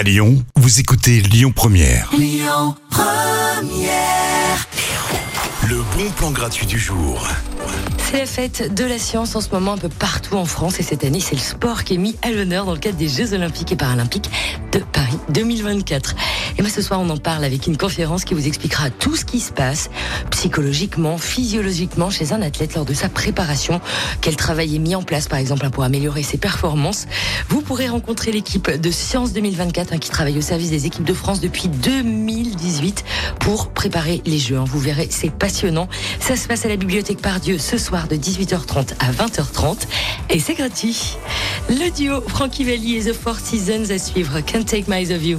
À Lyon, vous écoutez Lyon Première. Le bon plan gratuit du jour. C'est la fête de la science en ce moment un peu partout en France et cette année c'est le sport qui est mis à l'honneur dans le cadre des Jeux Olympiques et Paralympiques de Paris 2024. Et bien ce soir on en parle avec une conférence qui vous expliquera tout ce qui se passe psychologiquement, physiologiquement chez un athlète lors de sa préparation, quel travail est mis en place par exemple pour améliorer ses performances. Vous pourrez rencontrer l'équipe de Science 2024 hein, qui travaille au service des équipes de France depuis 2018 pour préparer les Jeux. hein. Vous verrez, c'est passionnant. Ça se passe à la bibliothèque Pardieu ce soir de 18h30 à 20h30 et c'est gratuit. Le duo Frankie Valli et The Four Seasons à suivre. Can't Take My Eyes Off You.